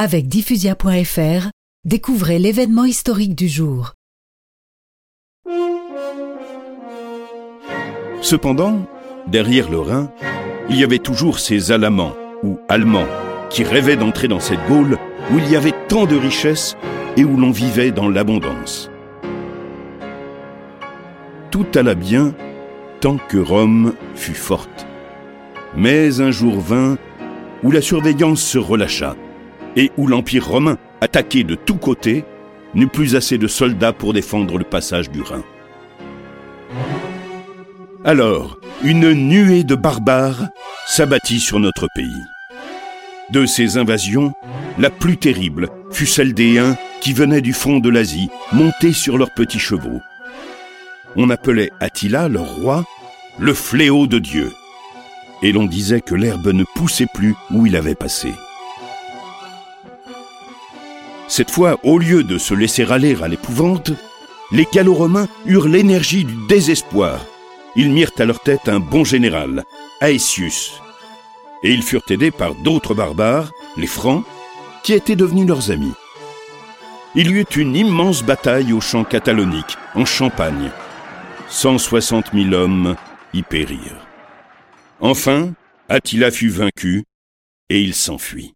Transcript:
Avec diffusia.fr, découvrez l'événement historique du jour. Cependant, derrière le Rhin, il y avait toujours ces Alamans ou Allemands qui rêvaient d'entrer dans cette Gaule où il y avait tant de richesses et où l'on vivait dans l'abondance. Tout alla bien tant que Rome fut forte. Mais un jour vint où la surveillance se relâcha et où l'Empire romain, attaqué de tous côtés, n'eut plus assez de soldats pour défendre le passage du Rhin. Alors, une nuée de barbares s'abattit sur notre pays. De ces invasions, la plus terrible fut celle des Huns qui venaient du fond de l'Asie, montés sur leurs petits chevaux. On appelait Attila, leur roi, le fléau de Dieu. Et l'on disait que l'herbe ne poussait plus où il avait passé. Cette fois, au lieu de se laisser aller à l'épouvante, les gallo-romains eurent l'énergie du désespoir. Ils mirent à leur tête un bon général, Aetius. Et ils furent aidés par d'autres barbares, les Francs, qui étaient devenus leurs amis. Il y eut une immense bataille au champ catalonique, en Champagne. 160 000 hommes y périrent. Enfin, Attila fut vaincu et il s'enfuit.